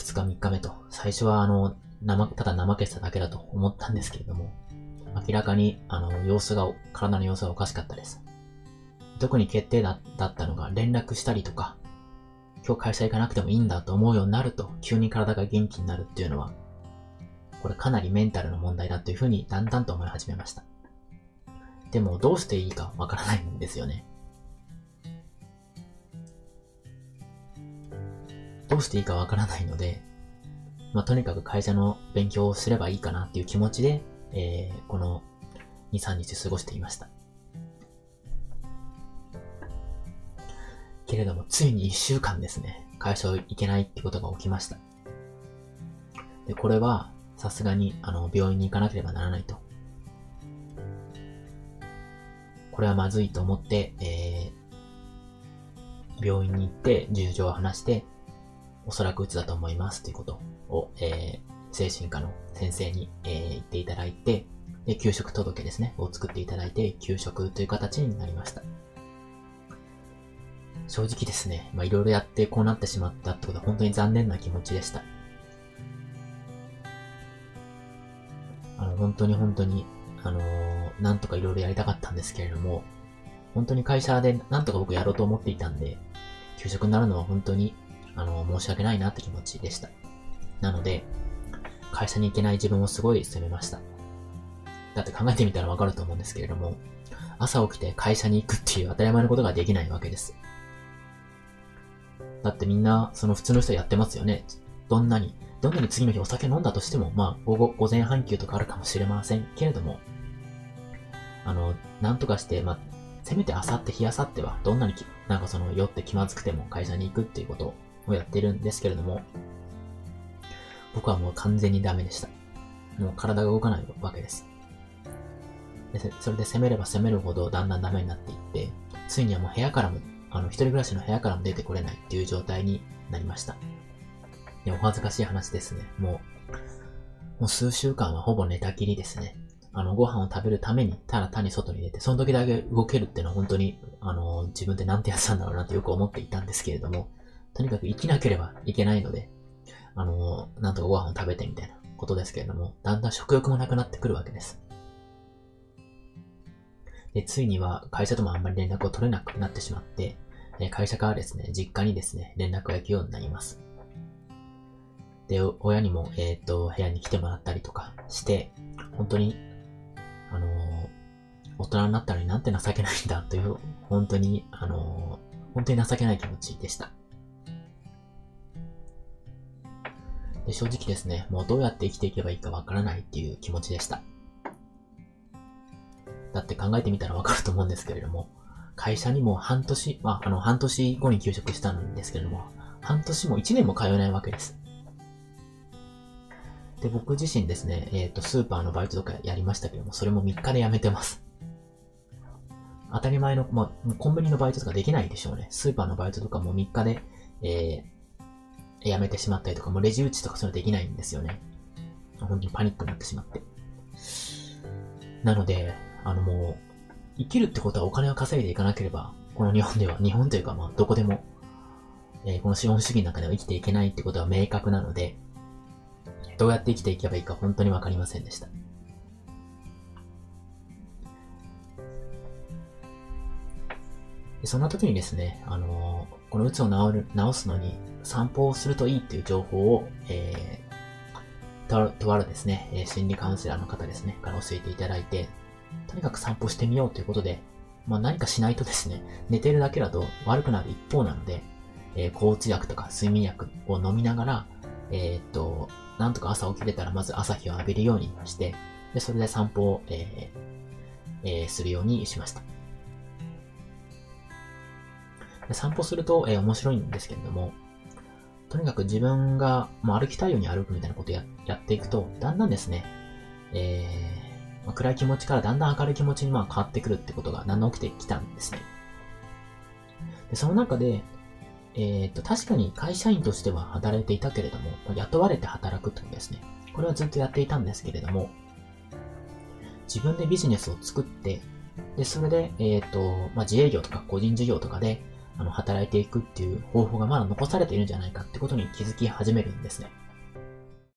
2日3日目と、最初はあの、生、ただ怠けてただけだと思ったんですけれども、明らかに、あの、様子が、体の様子がおかしかったです。特に決定だったのが、連絡したりとか、今日会社行かなくてもいいんだと思うようになると、急に体が元気になるっていうのは、これかなりメンタルの問題だというふうにだんだんと思い始めました。でも、どうしていいかわからないんですよね。うしていいかわからないので、まあ、とにかく会社の勉強をすればいいかなっていう気持ちで、えー、この2、3日過ごしていました。けれども、ついに1週間ですね、会社を行けないってことが起きました。で、これは、さすがに、あの、病院に行かなければならないと。これはまずいと思って、えー、病院に行って、重症を話して、おそらくうつだと思いますということを、えー、精神科の先生に、えー、言っていただいて、で、給食届ですね、を作っていただいて、給食という形になりました。正直ですね、まあいろいろやってこうなってしまったってことは本当に残念な気持ちでした。あの、本当に本当に、あのー、なんとかいろいろやりたかったんですけれども、本当に会社でなんとか僕やろうと思っていたんで、給食になるのは本当にあの、申し訳ないなって気持ちでした。なので、会社に行けない自分をすごい責めました。だって考えてみたらわかると思うんですけれども、朝起きて会社に行くっていう当たり前のことができないわけです。だってみんな、その普通の人やってますよね。どんなに、どんなに次の日お酒飲んだとしても、まあ、午後、午前半休とかあるかもしれませんけれども、あの、なんとかして、まあ、せめて朝って日朝っては、どんなになんかその酔って気まずくても会社に行くっていうことををやってるんですけれども、僕はもう完全にダメでした。もう体が動かないわけです。でそれで攻めれば攻めるほどだんだんダメになっていって、ついにはもう部屋からも、あの、一人暮らしの部屋からも出てこれないっていう状態になりました。でお恥ずかしい話ですね。もう、もう数週間はほぼ寝たきりですね。あの、ご飯を食べるために、ただ単に外に出て、その時だけ動けるっていうのは本当に、あの、自分でなんてやつなんだろうなってよく思っていたんですけれども、とにかく生きなければいけないので、あの、なんとかご飯を食べてみたいなことですけれども、だんだん食欲もなくなってくるわけです。で、ついには会社ともあんまり連絡を取れなくなってしまって、会社からですね、実家にですね、連絡が行くようになります。で、親にも、えっ、ー、と、部屋に来てもらったりとかして、本当に、あのー、大人になったのになんて情けないんだという、本当に、あのー、本当に情けない気持ちでした。で正直ですね、もうどうやって生きていけばいいかわからないっていう気持ちでした。だって考えてみたらわかると思うんですけれども、会社にも半年、まあ、あの、半年後に休職したんですけれども、半年も1年も通えないわけです。で、僕自身ですね、えっ、ー、と、スーパーのバイトとかやりましたけども、それも3日で辞めてます。当たり前の、まあ、コンビニのバイトとかできないでしょうね。スーパーのバイトとかも3日で、えやめてしまったりとか、もうレジ打ちとかそういうのできないんですよね。本当にパニックになってしまって。なので、あのもう、生きるってことはお金を稼いでいかなければ、この日本では、日本というかまあどこでも、えー、この資本主義の中では生きていけないってことは明確なので、どうやって生きていけばいいか本当にわかりませんでした。そんな時にですね、あの、この鬱を治る、治すのに散歩をするといいっていう情報を、えー、とあるですね、心理カウンセラーの方ですね、から教えていただいて、とにかく散歩してみようということで、まあ何かしないとですね、寝てるだけだと悪くなる一方なので、えー、交通薬とか睡眠薬を飲みながら、えー、っと、なんとか朝起きれたらまず朝日を浴びるようにして、で、それで散歩を、えーえー、するようにしました。で散歩すると、えー、面白いんですけれども、とにかく自分がもう歩きたいように歩くみたいなことをややっていくと、だんだんですね、えー、まあ、暗い気持ちからだんだん明るい気持ちにまあ変わってくるってことがだんだん起きてきたんですね。でその中で、えっ、と、確かに会社員としては働いていたけれども、雇われて働くというですね、これはずっとやっていたんですけれども、自分でビジネスを作って、で、それで、えっ、と、まあ、自営業とか個人事業とかで、あの、働いていくっていう方法がまだ残されているんじゃないかってことに気づき始めるんですね。